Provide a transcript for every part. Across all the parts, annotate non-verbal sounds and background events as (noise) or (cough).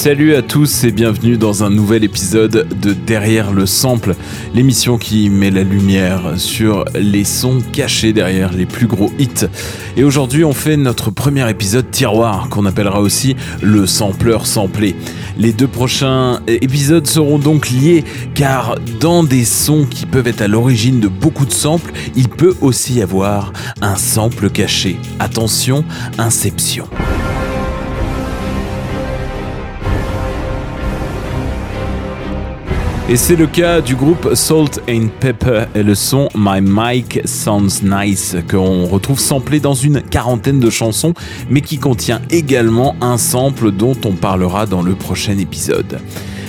Salut à tous et bienvenue dans un nouvel épisode de Derrière le sample, l'émission qui met la lumière sur les sons cachés derrière les plus gros hits. Et aujourd'hui on fait notre premier épisode tiroir qu'on appellera aussi le sampleur samplé. Les deux prochains épisodes seront donc liés car dans des sons qui peuvent être à l'origine de beaucoup de samples, il peut aussi y avoir un sample caché. Attention, inception. Et c'est le cas du groupe Salt and Pepper et le son My Mic Sounds Nice qu'on retrouve samplé dans une quarantaine de chansons mais qui contient également un sample dont on parlera dans le prochain épisode.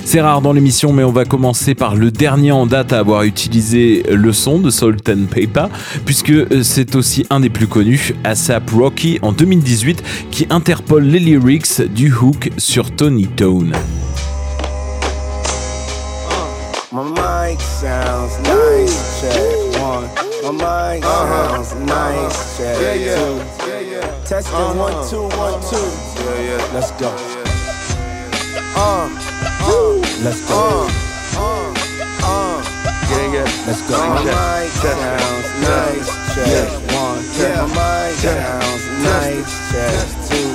C'est rare dans l'émission, mais on va commencer par le dernier en date à avoir utilisé le son de Salt and Pepper, puisque c'est aussi un des plus connus, ASAP Rocky en 2018, qui interpole les lyrics du hook sur Tony Tone. Mic sounds nice, check one. My mic sounds nice, check Yeah, yeah. two. Yeah, yeah. Testing one, two, one, two. Yeah, yeah. Let's go. Uh, uh, let's go. Uh, uh. Yeah, yeah. Let's go. My check, mic sounds nice, check one. My mic sounds nice, check two.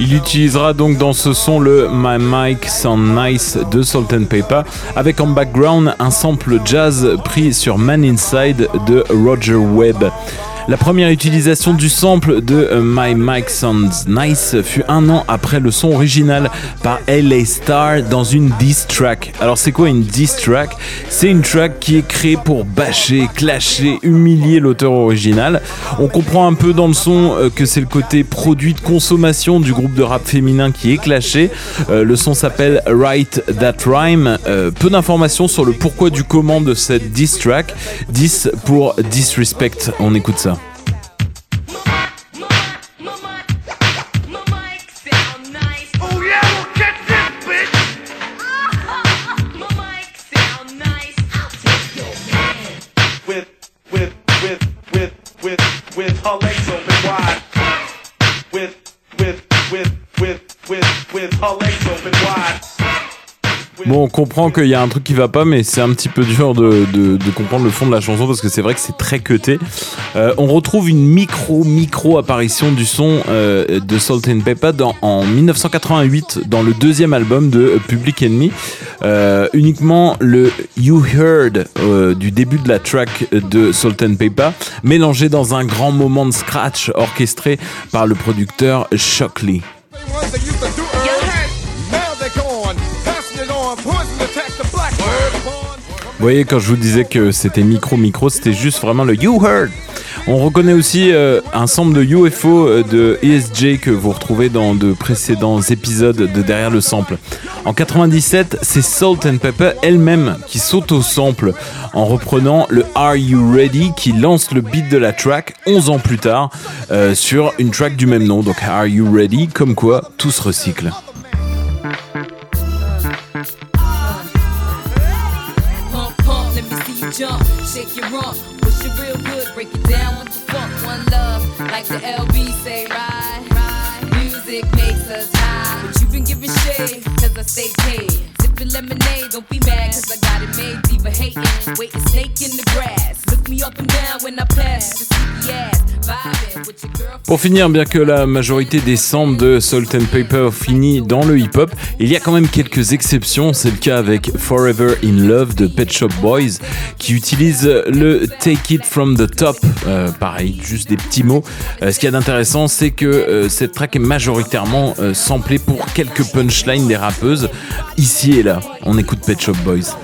Il utilisera donc dans ce son le My Mic Sound Nice de Salt and Pepper avec en background un sample jazz pris sur Man Inside de Roger Webb. La première utilisation du sample de euh, My Mic Sounds Nice fut un an après le son original par LA Star dans une diss track. Alors c'est quoi une diss track? C'est une track qui est créée pour bâcher, clasher, humilier l'auteur original. On comprend un peu dans le son euh, que c'est le côté produit de consommation du groupe de rap féminin qui est clashé. Euh, le son s'appelle Write That Rhyme. Peu d'informations sur le pourquoi du comment de cette diss track. 10 pour disrespect. On écoute ça. Her legs open wide. With, with, with, with, with, with her legs open wide. Bon, on comprend qu'il y a un truc qui va pas, mais c'est un petit peu dur de, de- de comprendre le fond de la chanson parce que c'est vrai que c'est très cuté. Euh, on retrouve une micro, micro apparition du son euh, de Salt and Pepper dans, en 1988 dans le deuxième album de Public Enemy. Euh, uniquement le You Heard euh, du début de la track de Salt and Pepper mélangé dans un grand moment de scratch orchestré par le producteur Shockley. Voyez, quand je vous disais que c'était micro-micro, c'était juste vraiment le You Heard. On reconnaît aussi euh, un sample de UFO euh, de ESJ que vous retrouvez dans de précédents épisodes de Derrière le Sample. En 97, c'est Salt and Pepper elle-même qui s'auto-sample en reprenant le Are You Ready qui lance le beat de la track 11 ans plus tard euh, sur une track du même nom. Donc Are You Ready? Comme quoi, tout se recycle. LB say, ride, ride. Music makes us high. But you been giving shade, cause I stay paid. Sipping lemonade, don't be mad, cause I got it made. Pour finir, bien que la majorité des samples de Salt and Pepper finit dans le hip-hop, il y a quand même quelques exceptions. C'est le cas avec Forever in Love de Pet Shop Boys, qui utilise le Take It From the Top. Euh, pareil, juste des petits mots. Euh, ce qu'il y a d'intéressant, c'est que euh, cette track est majoritairement samplée pour quelques punchlines des rappeuses, ici et là. On écoute Pet Shop Boys.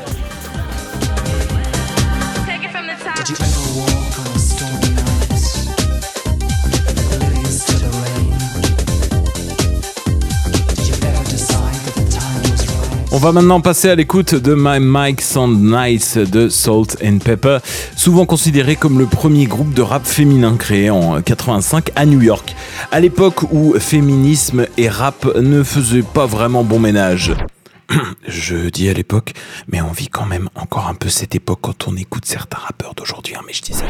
On va maintenant passer à l'écoute de My Mic Sound Nice de Salt and Pepper, souvent considéré comme le premier groupe de rap féminin créé en 85 à New York, à l'époque où féminisme et rap ne faisaient pas vraiment bon ménage. (clears throat) Je dis à l'époque, mais on vit quand même encore un peu cette époque quand on écoute certains rappeurs d'aujourd'hui, hein, mais je dis ça.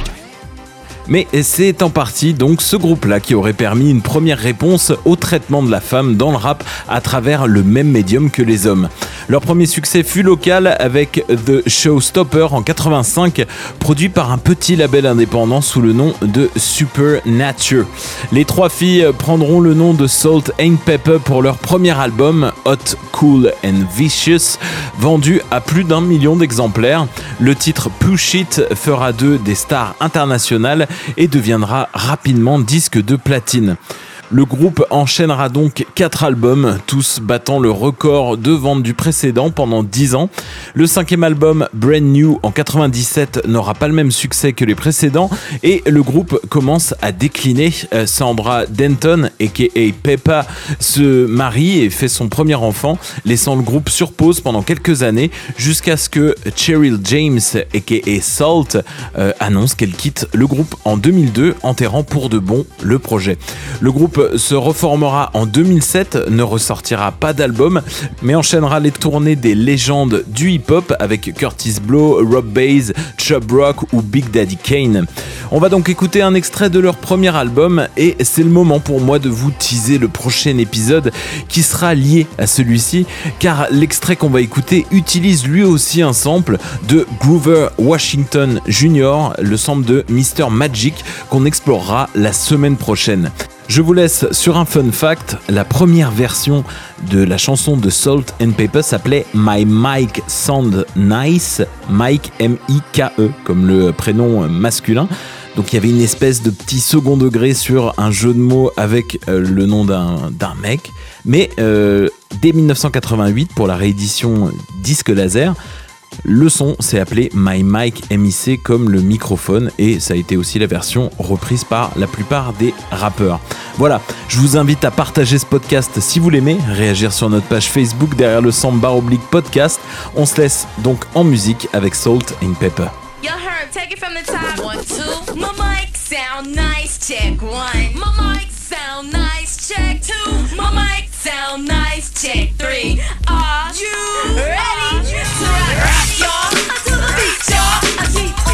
Mais c'est en partie donc ce groupe-là qui aurait permis une première réponse au traitement de la femme dans le rap à travers le même médium que les hommes. Leur premier succès fut local avec The Showstopper en 85, produit par un petit label indépendant sous le nom de Supernature. Les trois filles prendront le nom de Salt and Pepper pour leur premier album, Hot, Cool and Vicious, vendu à plus d'un million d'exemplaires. Le titre Push It fera d'eux des stars internationales et deviendra rapidement disque de platine. Le groupe enchaînera donc 4 albums, tous battant le record de vente du précédent pendant 10 ans. Le cinquième album, Brand New, en 97, n'aura pas le même succès que les précédents et le groupe commence à décliner. Euh, Sandra Denton, aka Peppa, se marie et fait son premier enfant, laissant le groupe sur pause pendant quelques années jusqu'à ce que Cheryl James, aka Salt, euh, annonce qu'elle quitte le groupe en 2002, enterrant pour de bon le projet. Se reformera en 2007, ne ressortira pas d'album, mais enchaînera les tournées des légendes du hip-hop avec Curtis Blow, Rob Bass, Chub Rock ou Big Daddy Kane. On va donc écouter un extrait de leur premier album et c'est le moment pour moi de vous teaser le prochain épisode qui sera lié à celui-ci car l'extrait qu'on va écouter utilise lui aussi un sample de Groover Washington Jr., le sample de Mr. Magic qu'on explorera la semaine prochaine. Je vous laisse sur un fun fact. La première version de la chanson de Salt and Pepper s'appelait My Mike Sound Nice, Mike M-I-K-E, comme le prénom masculin. Donc il y avait une espèce de petit second degré sur un jeu de mots avec euh, le nom d'un mec. Mais euh, dès 1988, pour la réédition disque laser, le son s'est appelé My Mic MIC comme le microphone et ça a été aussi la version reprise par la plupart des rappeurs. Voilà, je vous invite à partager ce podcast si vous l'aimez, réagir sur notre page Facebook derrière le Samba oblique podcast. On se laisse donc en musique avec Salt and Pepper. Sound nice. Check three. Are you ready to rock, y'all? Until the beat, y'all. I keep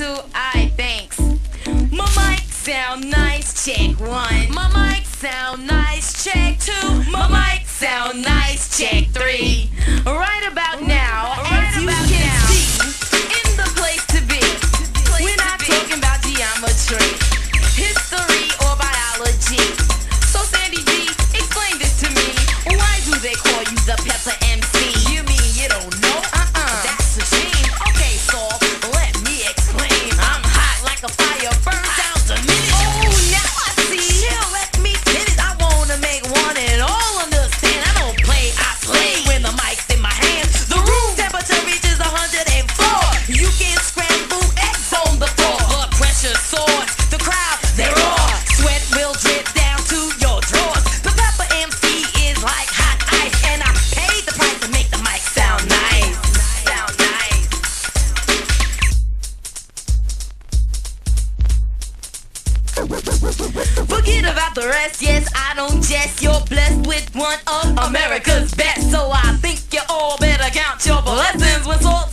two. Alright, thanks. My mic sound nice, check one. My mic sound nice, check two. My mic sound nice, check three. Right about now, as you can see, in the place to be. We're not talking about geometry, history, dress. Yes, I don't jest. You're blessed with one of America's best. So I think you all better count your blessings when salt